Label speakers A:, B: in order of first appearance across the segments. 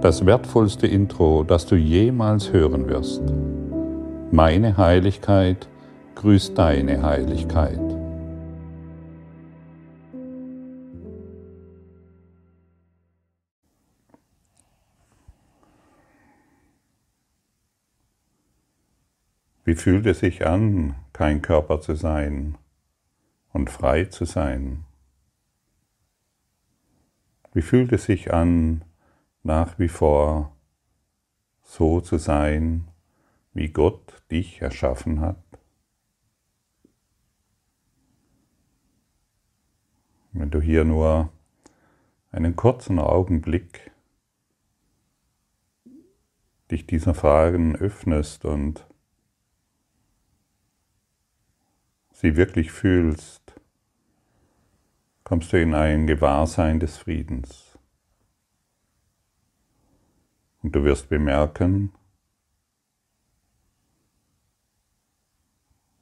A: das wertvollste Intro, das du jemals hören wirst. Meine Heiligkeit grüßt deine Heiligkeit. Wie fühlt es sich an, kein Körper zu sein und frei zu sein? Wie fühlt es sich an, nach wie vor so zu sein, wie Gott dich erschaffen hat? Wenn du hier nur einen kurzen Augenblick dich dieser Fragen öffnest und sie wirklich fühlst, kommst du in ein Gewahrsein des Friedens. Und du wirst bemerken,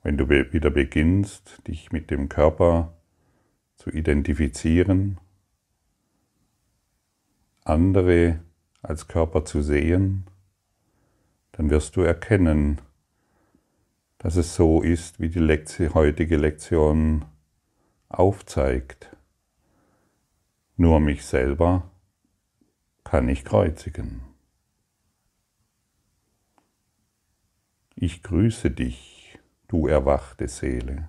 A: wenn du wieder beginnst, dich mit dem Körper zu identifizieren, andere als Körper zu sehen, dann wirst du erkennen, dass es so ist, wie die Lektion, heutige Lektion aufzeigt. Nur mich selber kann ich kreuzigen. Ich grüße dich, du erwachte Seele,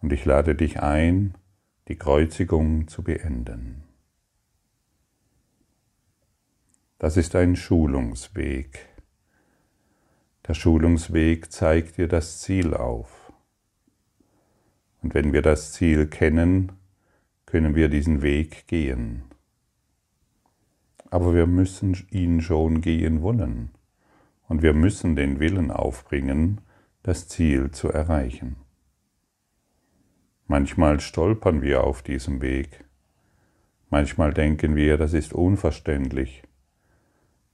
A: und ich lade dich ein, die Kreuzigung zu beenden. Das ist ein Schulungsweg. Der Schulungsweg zeigt dir das Ziel auf. Und wenn wir das Ziel kennen, können wir diesen Weg gehen. Aber wir müssen ihn schon gehen wollen und wir müssen den Willen aufbringen, das Ziel zu erreichen. Manchmal stolpern wir auf diesem Weg. Manchmal denken wir, das ist unverständlich.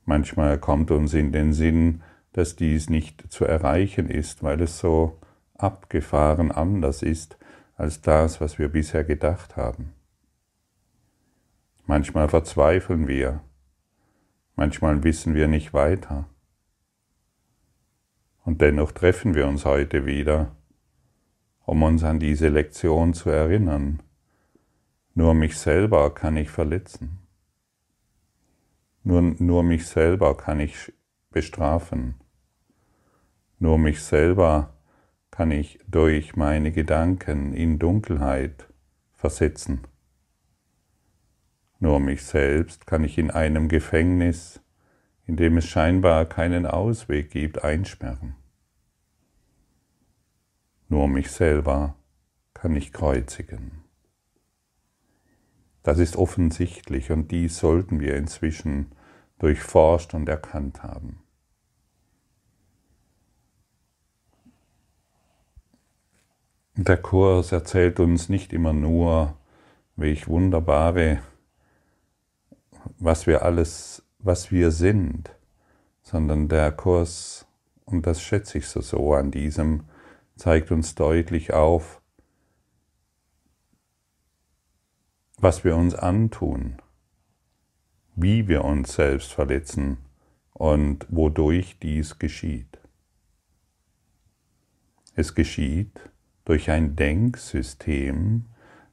A: Manchmal kommt uns in den Sinn, dass dies nicht zu erreichen ist, weil es so abgefahren anders ist als das, was wir bisher gedacht haben. Manchmal verzweifeln wir, manchmal wissen wir nicht weiter. Und dennoch treffen wir uns heute wieder, um uns an diese Lektion zu erinnern. Nur mich selber kann ich verletzen. Nur, nur mich selber kann ich bestrafen. Nur mich selber kann ich durch meine Gedanken in Dunkelheit versetzen. Nur mich selbst kann ich in einem Gefängnis in dem es scheinbar keinen Ausweg gibt, einsperren. Nur mich selber kann ich kreuzigen. Das ist offensichtlich und dies sollten wir inzwischen durchforscht und erkannt haben. Der Kurs erzählt uns nicht immer nur, welch wunderbare, was wir alles was wir sind, sondern der Kurs, und das schätze ich so, so an diesem, zeigt uns deutlich auf, was wir uns antun, wie wir uns selbst verletzen und wodurch dies geschieht. Es geschieht durch ein Denksystem,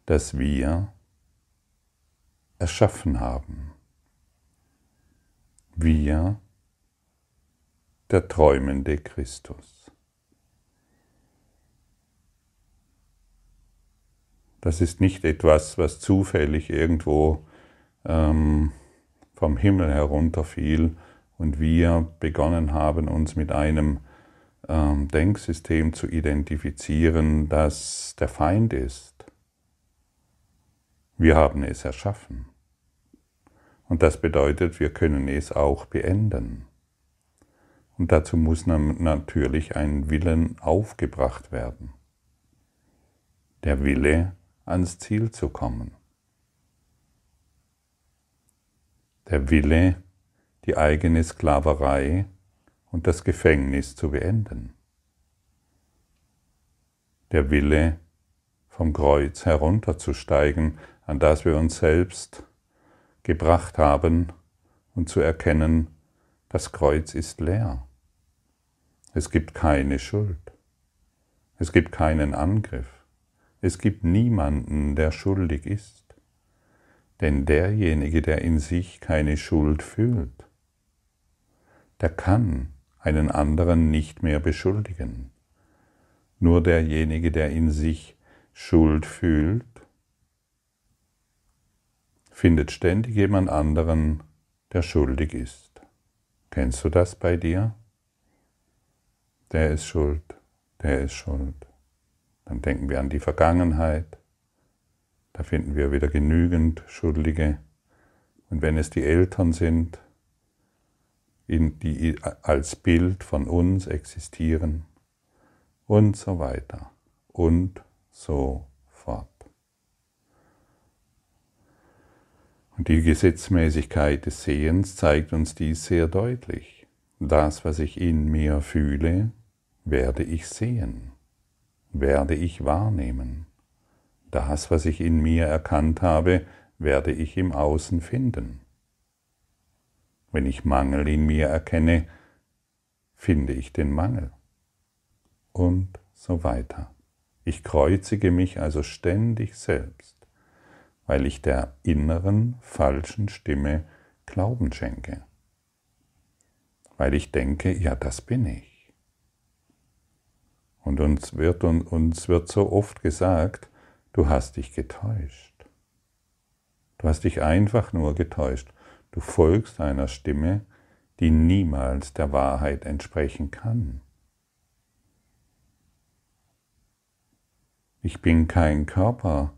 A: das wir erschaffen haben wir, der träumende Christus. Das ist nicht etwas, was zufällig irgendwo ähm, vom Himmel herunterfiel und wir begonnen haben, uns mit einem ähm, Denksystem zu identifizieren, das der Feind ist. Wir haben es erschaffen. Und das bedeutet, wir können es auch beenden. Und dazu muss natürlich ein Willen aufgebracht werden. Der Wille, ans Ziel zu kommen. Der Wille, die eigene Sklaverei und das Gefängnis zu beenden. Der Wille, vom Kreuz herunterzusteigen, an das wir uns selbst gebracht haben und zu erkennen, das Kreuz ist leer. Es gibt keine Schuld. Es gibt keinen Angriff. Es gibt niemanden, der schuldig ist. Denn derjenige, der in sich keine Schuld fühlt, der kann einen anderen nicht mehr beschuldigen. Nur derjenige, der in sich Schuld fühlt, findet ständig jemand anderen, der schuldig ist. Kennst du das bei dir? Der ist schuld, der ist schuld. Dann denken wir an die Vergangenheit, da finden wir wieder genügend Schuldige. Und wenn es die Eltern sind, die als Bild von uns existieren und so weiter und so fort. Und die Gesetzmäßigkeit des Sehens zeigt uns dies sehr deutlich. Das, was ich in mir fühle, werde ich sehen, werde ich wahrnehmen. Das, was ich in mir erkannt habe, werde ich im Außen finden. Wenn ich Mangel in mir erkenne, finde ich den Mangel. Und so weiter. Ich kreuzige mich also ständig selbst, weil ich der inneren falschen Stimme Glauben schenke. Weil ich denke, ja, das bin ich. Und uns wird, uns wird so oft gesagt, du hast dich getäuscht. Du hast dich einfach nur getäuscht. Du folgst einer Stimme, die niemals der Wahrheit entsprechen kann. Ich bin kein Körper,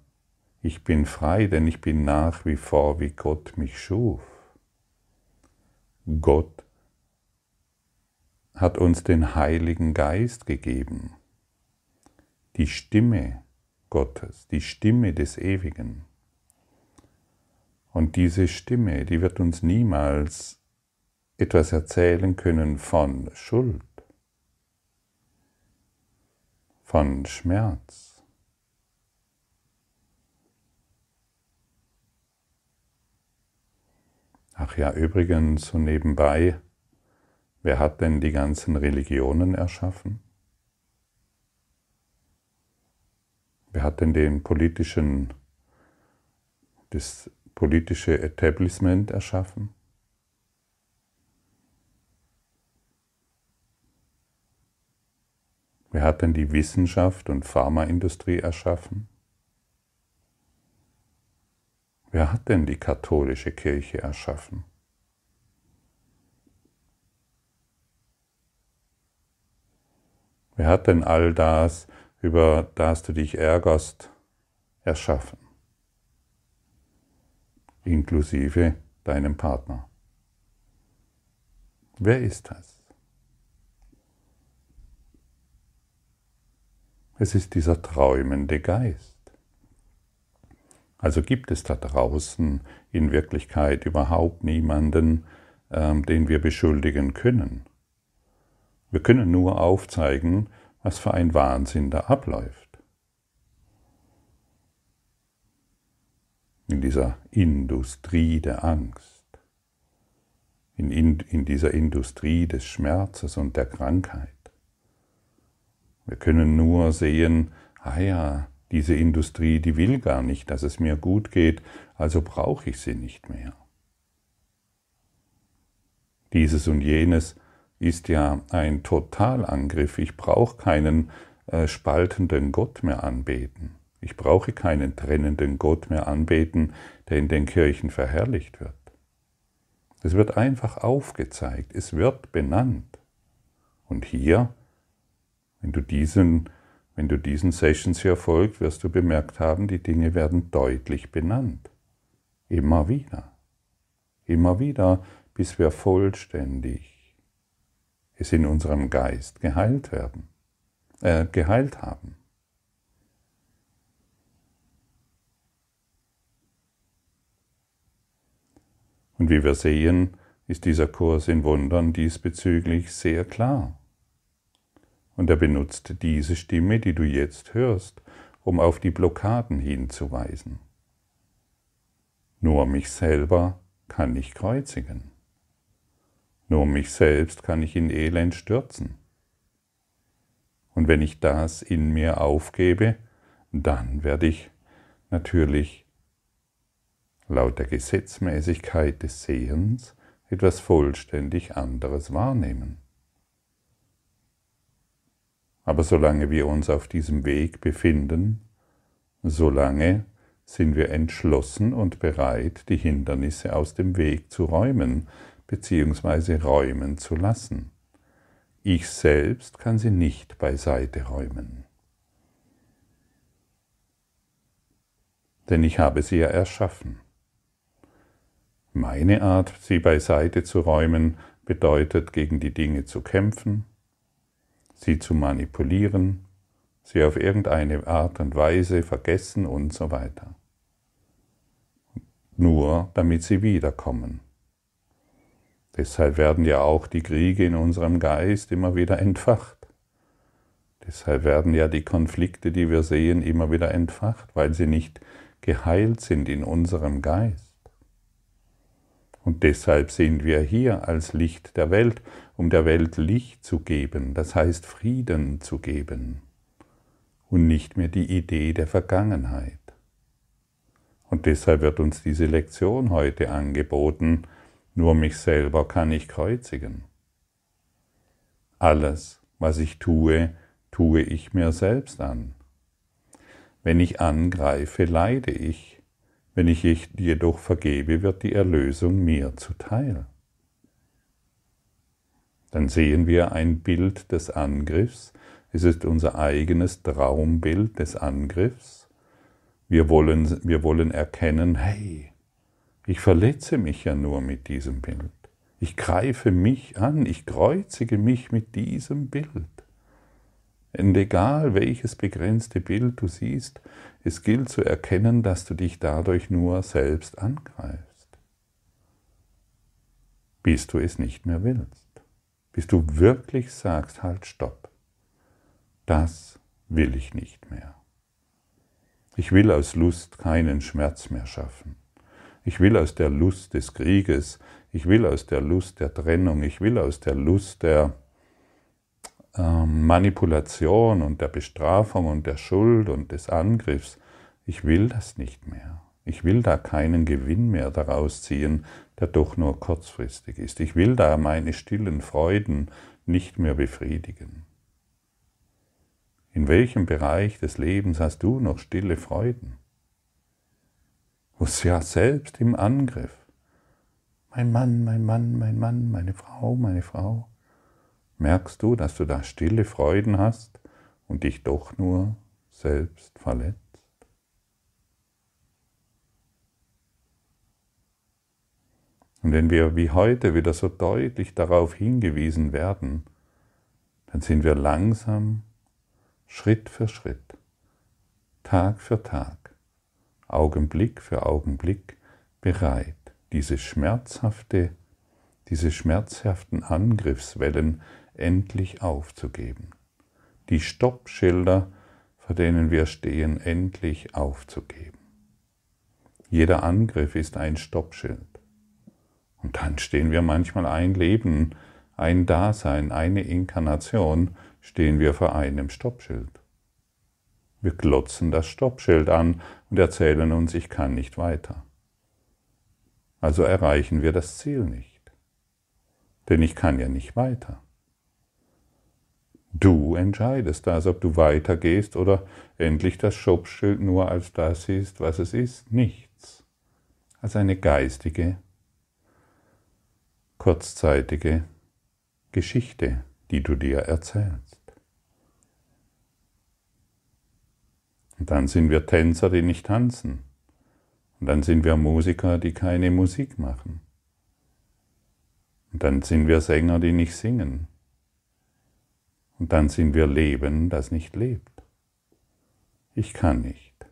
A: ich bin frei, denn ich bin nach wie vor, wie Gott mich schuf. Gott hat uns den Heiligen Geist gegeben, die Stimme Gottes, die Stimme des Ewigen. Und diese Stimme, die wird uns niemals etwas erzählen können von Schuld, von Schmerz. Ach ja, übrigens so nebenbei, wer hat denn die ganzen Religionen erschaffen? Wer hat denn den politischen, das politische Etablissement erschaffen? Wer hat denn die Wissenschaft und Pharmaindustrie erschaffen? Wer hat denn die katholische Kirche erschaffen? Wer hat denn all das, über das du dich ärgerst, erschaffen? inklusive deinem Partner. Wer ist das? Es ist dieser träumende Geist. Also gibt es da draußen in Wirklichkeit überhaupt niemanden, ähm, den wir beschuldigen können. Wir können nur aufzeigen, was für ein Wahnsinn da abläuft. in dieser Industrie der Angst, in, in, in dieser Industrie des Schmerzes und der Krankheit. Wir können nur sehen, ah ja, diese Industrie, die will gar nicht, dass es mir gut geht, also brauche ich sie nicht mehr. Dieses und jenes ist ja ein Totalangriff. Ich brauche keinen äh, spaltenden Gott mehr anbeten. Ich brauche keinen trennenden Gott mehr anbeten, der in den Kirchen verherrlicht wird. Es wird einfach aufgezeigt, es wird benannt. Und hier, wenn du diesen, wenn du diesen Sessions hier folgst, wirst du bemerkt haben, die Dinge werden deutlich benannt. Immer wieder. Immer wieder, bis wir vollständig es in unserem Geist geheilt werden, äh, geheilt haben. Und wie wir sehen, ist dieser Kurs in Wundern diesbezüglich sehr klar. Und er benutzt diese Stimme, die du jetzt hörst, um auf die Blockaden hinzuweisen. Nur mich selber kann ich kreuzigen. Nur mich selbst kann ich in Elend stürzen. Und wenn ich das in mir aufgebe, dann werde ich natürlich laut der Gesetzmäßigkeit des Sehens etwas vollständig anderes wahrnehmen. Aber solange wir uns auf diesem Weg befinden, solange sind wir entschlossen und bereit, die Hindernisse aus dem Weg zu räumen bzw. räumen zu lassen. Ich selbst kann sie nicht beiseite räumen. Denn ich habe sie ja erschaffen. Meine Art, sie beiseite zu räumen, bedeutet, gegen die Dinge zu kämpfen, sie zu manipulieren, sie auf irgendeine Art und Weise vergessen und so weiter. Nur damit sie wiederkommen. Deshalb werden ja auch die Kriege in unserem Geist immer wieder entfacht. Deshalb werden ja die Konflikte, die wir sehen, immer wieder entfacht, weil sie nicht geheilt sind in unserem Geist. Und deshalb sind wir hier als Licht der Welt, um der Welt Licht zu geben, das heißt Frieden zu geben und nicht mehr die Idee der Vergangenheit. Und deshalb wird uns diese Lektion heute angeboten, nur mich selber kann ich kreuzigen. Alles, was ich tue, tue ich mir selbst an. Wenn ich angreife, leide ich, wenn ich jedoch vergebe, wird die Erlösung mir zuteil. Dann sehen wir ein Bild des Angriffs. Es ist unser eigenes Traumbild des Angriffs. Wir wollen, wir wollen erkennen, hey, ich verletze mich ja nur mit diesem Bild. Ich greife mich an, ich kreuzige mich mit diesem Bild. Und egal welches begrenzte Bild du siehst, es gilt zu erkennen, dass du dich dadurch nur selbst angreifst. Bis du es nicht mehr willst. Bis du wirklich sagst, halt, stopp. Das will ich nicht mehr. Ich will aus Lust keinen Schmerz mehr schaffen. Ich will aus der Lust des Krieges, ich will aus der Lust der Trennung, ich will aus der Lust der ähm, Manipulation und der Bestrafung und der Schuld und des Angriffs. Ich will das nicht mehr. Ich will da keinen Gewinn mehr daraus ziehen, der doch nur kurzfristig ist. Ich will da meine stillen Freuden nicht mehr befriedigen. In welchem Bereich des Lebens hast du noch stille Freuden? Wo ja selbst im Angriff. Mein Mann, mein Mann, mein Mann, meine Frau, meine Frau. Merkst du, dass du da stille Freuden hast und dich doch nur selbst verletzt? Und wenn wir wie heute wieder so deutlich darauf hingewiesen werden, dann sind wir langsam, Schritt für Schritt, Tag für Tag, Augenblick für Augenblick bereit, diese schmerzhafte, diese schmerzhaften Angriffswellen endlich aufzugeben. Die Stoppschilder, vor denen wir stehen, endlich aufzugeben. Jeder Angriff ist ein Stoppschild. Und dann stehen wir manchmal ein Leben, ein Dasein, eine Inkarnation, stehen wir vor einem Stoppschild. Wir glotzen das Stoppschild an und erzählen uns, ich kann nicht weiter. Also erreichen wir das Ziel nicht. Denn ich kann ja nicht weiter. Du entscheidest das, ob du weitergehst oder endlich das Stoppschild nur als das ist, was es ist, nichts. Als eine geistige, kurzzeitige Geschichte, die du dir erzählst. Und dann sind wir Tänzer, die nicht tanzen. Und dann sind wir Musiker, die keine Musik machen. Und dann sind wir Sänger, die nicht singen. Und dann sind wir Leben, das nicht lebt. Ich kann nicht.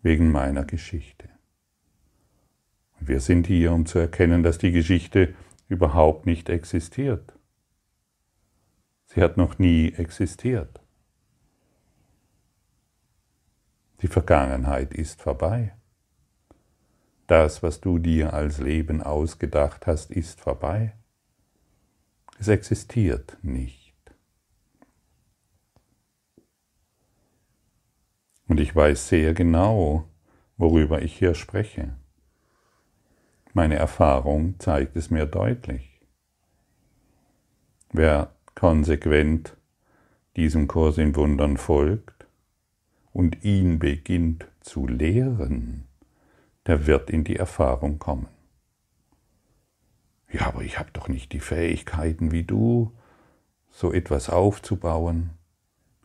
A: Wegen meiner Geschichte. Wir sind hier, um zu erkennen, dass die Geschichte überhaupt nicht existiert. Sie hat noch nie existiert. Die Vergangenheit ist vorbei. Das, was du dir als Leben ausgedacht hast, ist vorbei. Es existiert nicht. Und ich weiß sehr genau, worüber ich hier spreche. Meine Erfahrung zeigt es mir deutlich. Wer konsequent diesem Kurs in Wundern folgt und ihn beginnt zu lehren, der wird in die Erfahrung kommen. Ja, aber ich habe doch nicht die Fähigkeiten wie du, so etwas aufzubauen.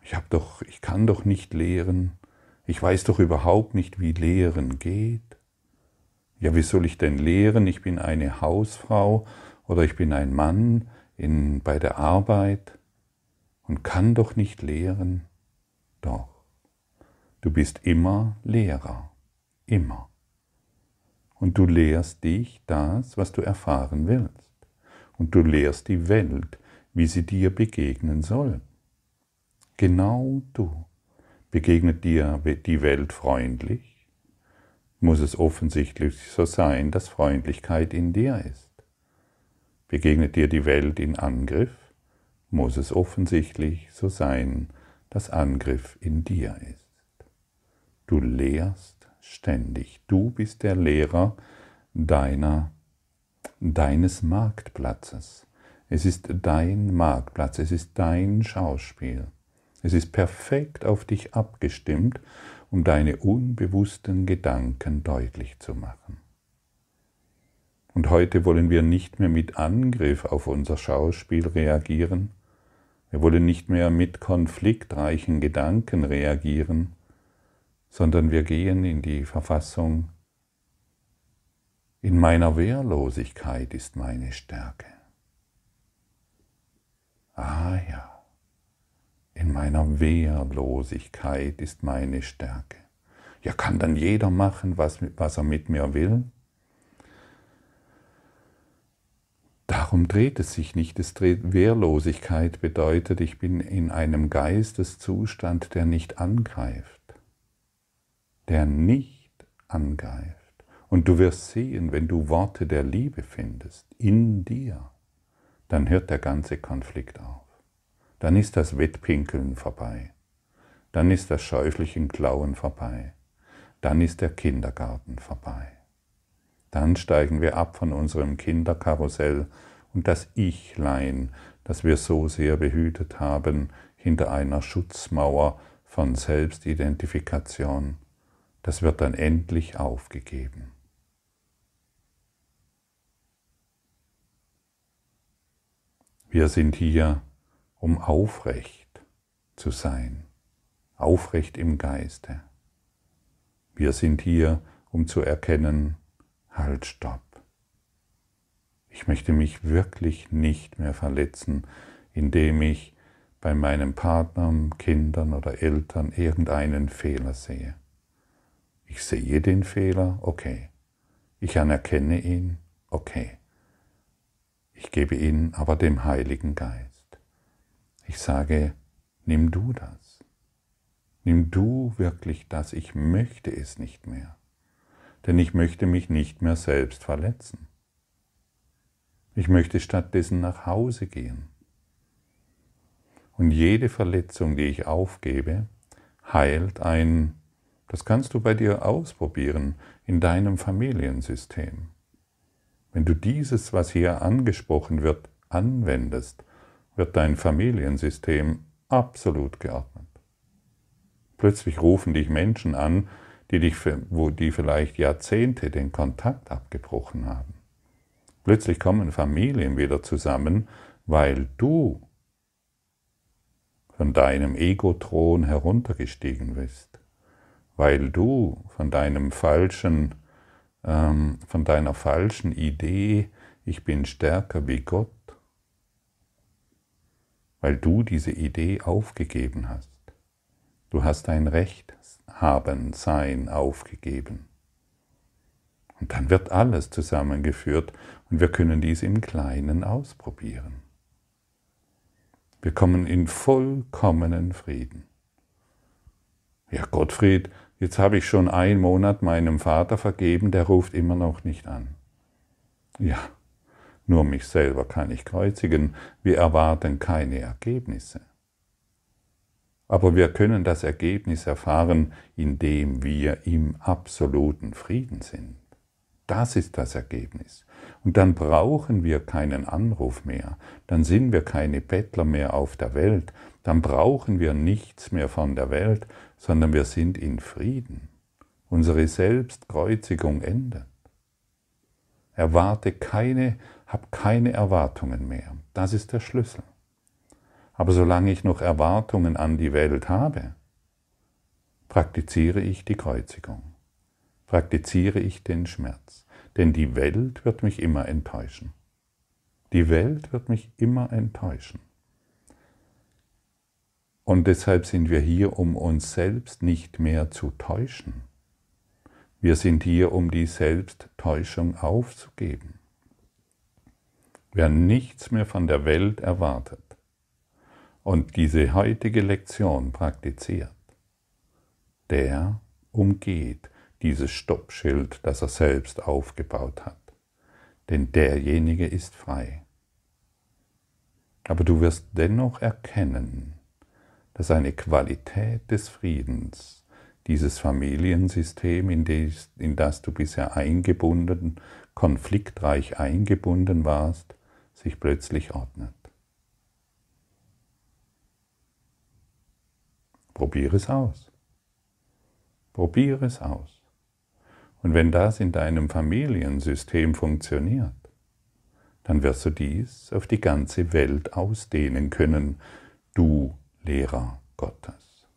A: Ich habe doch, ich kann doch nicht lehren. Ich weiß doch überhaupt nicht, wie Lehren geht. Ja, wie soll ich denn lehren? Ich bin eine Hausfrau oder ich bin ein Mann in, bei der Arbeit und kann doch nicht lehren. Doch, du bist immer Lehrer, immer. Und du lehrst dich das, was du erfahren willst. Und du lehrst die Welt, wie sie dir begegnen soll. Genau du. Begegnet dir die Welt freundlich? Muss es offensichtlich so sein, dass Freundlichkeit in dir ist. Begegnet dir die Welt in Angriff? Muss es offensichtlich so sein, dass Angriff in dir ist. Du lehrst ständig. Du bist der Lehrer deiner, deines Marktplatzes. Es ist dein Marktplatz, es ist dein Schauspiel. Es ist perfekt auf dich abgestimmt, um deine unbewussten Gedanken deutlich zu machen. Und heute wollen wir nicht mehr mit Angriff auf unser Schauspiel reagieren, wir wollen nicht mehr mit konfliktreichen Gedanken reagieren, sondern wir gehen in die Verfassung, in meiner Wehrlosigkeit ist meine Stärke. Ah ja. In meiner Wehrlosigkeit ist meine Stärke. Ja, kann dann jeder machen, was, was er mit mir will? Darum dreht es sich nicht. Es dreht Wehrlosigkeit bedeutet, ich bin in einem Geisteszustand, der nicht angreift. Der nicht angreift. Und du wirst sehen, wenn du Worte der Liebe findest in dir, dann hört der ganze Konflikt auf dann ist das Wettpinkeln vorbei. Dann ist das scheußliche Klauen vorbei. Dann ist der Kindergarten vorbei. Dann steigen wir ab von unserem Kinderkarussell und das Ichlein, das wir so sehr behütet haben, hinter einer Schutzmauer von Selbstidentifikation, das wird dann endlich aufgegeben. Wir sind hier um aufrecht zu sein, aufrecht im Geiste. Wir sind hier, um zu erkennen, halt, stopp. Ich möchte mich wirklich nicht mehr verletzen, indem ich bei meinem Partner, Kindern oder Eltern irgendeinen Fehler sehe. Ich sehe den Fehler, okay. Ich anerkenne ihn, okay. Ich gebe ihn aber dem Heiligen Geist. Ich sage, nimm du das. Nimm du wirklich das. Ich möchte es nicht mehr. Denn ich möchte mich nicht mehr selbst verletzen. Ich möchte stattdessen nach Hause gehen. Und jede Verletzung, die ich aufgebe, heilt ein, das kannst du bei dir ausprobieren, in deinem Familiensystem. Wenn du dieses, was hier angesprochen wird, anwendest, wird dein Familiensystem absolut geordnet. Plötzlich rufen dich Menschen an, die, dich, wo die vielleicht Jahrzehnte den Kontakt abgebrochen haben. Plötzlich kommen Familien wieder zusammen, weil du von deinem Ego-Thron heruntergestiegen bist, weil du von deinem falschen, ähm, von deiner falschen Idee, ich bin stärker wie Gott, weil du diese Idee aufgegeben hast. Du hast dein Recht haben, sein aufgegeben. Und dann wird alles zusammengeführt und wir können dies im Kleinen ausprobieren. Wir kommen in vollkommenen Frieden. Ja, Gottfried, jetzt habe ich schon einen Monat meinem Vater vergeben, der ruft immer noch nicht an. Ja, Nur mich selber kann ich kreuzigen. Wir erwarten keine Ergebnisse. Aber wir können das Ergebnis erfahren, indem wir im absoluten Frieden sind. Das ist das Ergebnis. Und dann brauchen wir keinen Anruf mehr, dann sind wir keine Bettler mehr auf der Welt, dann brauchen wir nichts mehr von der Welt, sondern wir sind in Frieden. Unsere Selbstkreuzigung endet. Erwarte keine, hab keine Erwartungen mehr. Das ist der Schlüssel. Aber solange ich noch Erwartungen an die Welt habe, praktiziere ich die Kreuzigung, praktiziere ich den Schmerz, denn die Welt wird mich immer enttäuschen. Die Welt wird mich immer enttäuschen. Und deshalb sind wir hier, um uns selbst nicht mehr zu täuschen. Wir sind hier, um die Selbsttäuschung aufzugeben. Wer nichts mehr von der Welt erwartet und diese heutige Lektion praktiziert, der umgeht dieses Stoppschild, das er selbst aufgebaut hat. Denn derjenige ist frei. Aber du wirst dennoch erkennen, dass eine Qualität des Friedens dieses Familiensystem, in das, du bisher eingebunden, konfliktreich eingebunden warst, sich plötzlich ordnet. Probiere es aus. Probiere es aus. Und wenn das in deinem Familiensystem funktioniert, dann wirst du dies auf die ganze Welt ausdehnen können, du Lehrer Gottes.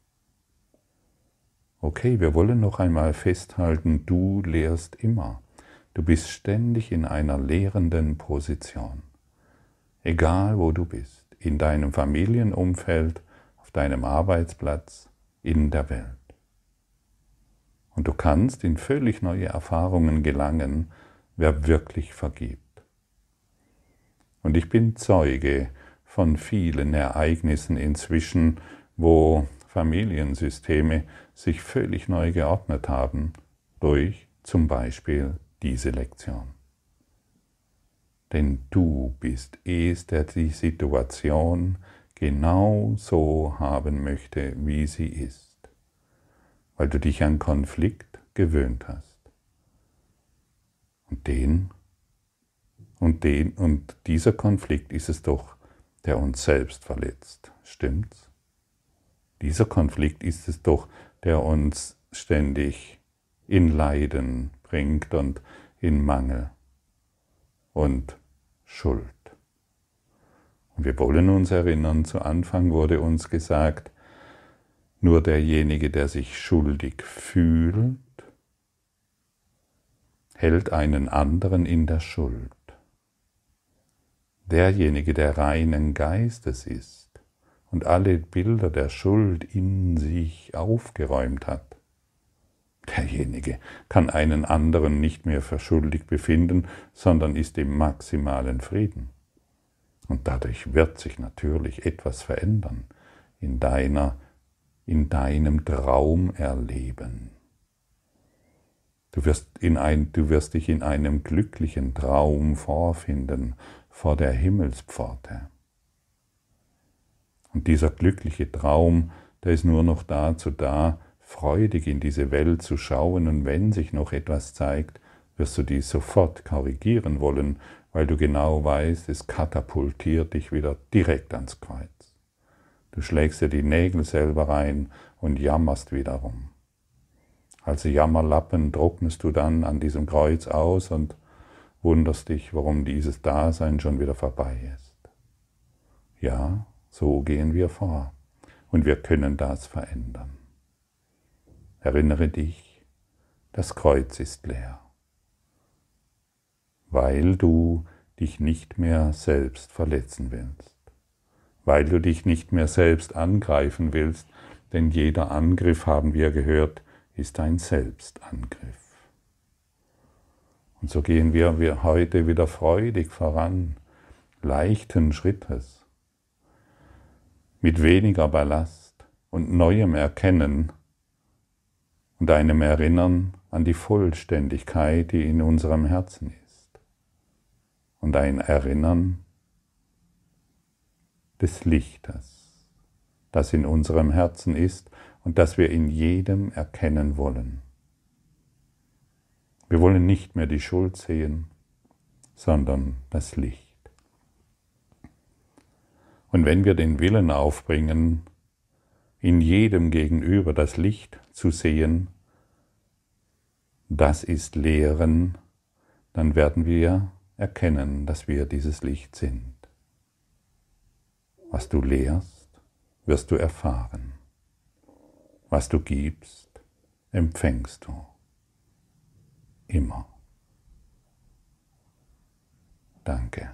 A: Okay, wir wollen noch einmal festhalten, du lehrst immer. Du bist ständig in einer lehrenden Position. Egal wo du bist, in deinem Familienumfeld, auf deinem Arbeitsplatz, in der Welt. Und du kannst in völlig neue Erfahrungen gelangen, wer wirklich vergibt. Und ich bin Zeuge von vielen Ereignissen inzwischen, wo Familiensysteme sich völlig neu geordnet haben durch zum Beispiel diese Lektion. Denn du bist es, der die Situation genau so haben möchte, wie sie ist, weil du dich an Konflikt gewöhnt hast. Und den und den und dieser Konflikt ist es doch, der uns selbst verletzt. Stimmt's? Dieser Konflikt ist es doch, der uns ständig in Leiden bringt und in Mangel und Schuld. Und wir wollen uns erinnern, zu Anfang wurde uns gesagt, nur derjenige, der sich schuldig fühlt, hält einen anderen in der Schuld derjenige, der reinen Geistes ist und alle Bilder der Schuld in sich aufgeräumt hat, derjenige kann einen anderen nicht mehr für schuldig befinden, sondern ist im maximalen Frieden. Und dadurch wird sich natürlich etwas verändern in deiner, in deinem Traumerleben. Du wirst, in ein, du wirst dich in einem glücklichen Traum vorfinden, vor der Himmelspforte. Und dieser glückliche Traum, der ist nur noch dazu da, freudig in diese Welt zu schauen und wenn sich noch etwas zeigt, wirst du dies sofort korrigieren wollen, weil du genau weißt, es katapultiert dich wieder direkt ans Kreuz. Du schlägst dir die Nägel selber rein und jammerst wiederum. Als Jammerlappen trocknest du dann an diesem Kreuz aus und wunderst dich, warum dieses Dasein schon wieder vorbei ist. Ja, so gehen wir vor und wir können das verändern. Erinnere dich, das Kreuz ist leer, weil du dich nicht mehr selbst verletzen willst, weil du dich nicht mehr selbst angreifen willst, denn jeder Angriff, haben wir gehört, ist ein Selbstangriff. Und so gehen wir heute wieder freudig voran, leichten Schrittes, mit weniger Ballast und neuem Erkennen und einem Erinnern an die Vollständigkeit, die in unserem Herzen ist. und ein Erinnern des Lichtes, das in unserem Herzen ist und das wir in jedem erkennen wollen. Wir wollen nicht mehr die Schuld sehen, sondern das Licht. Und wenn wir den Willen aufbringen, in jedem gegenüber das Licht zu sehen, das ist Lehren, dann werden wir erkennen, dass wir dieses Licht sind. Was du lehrst, wirst du erfahren. Was du gibst, empfängst du. Immer. Danke.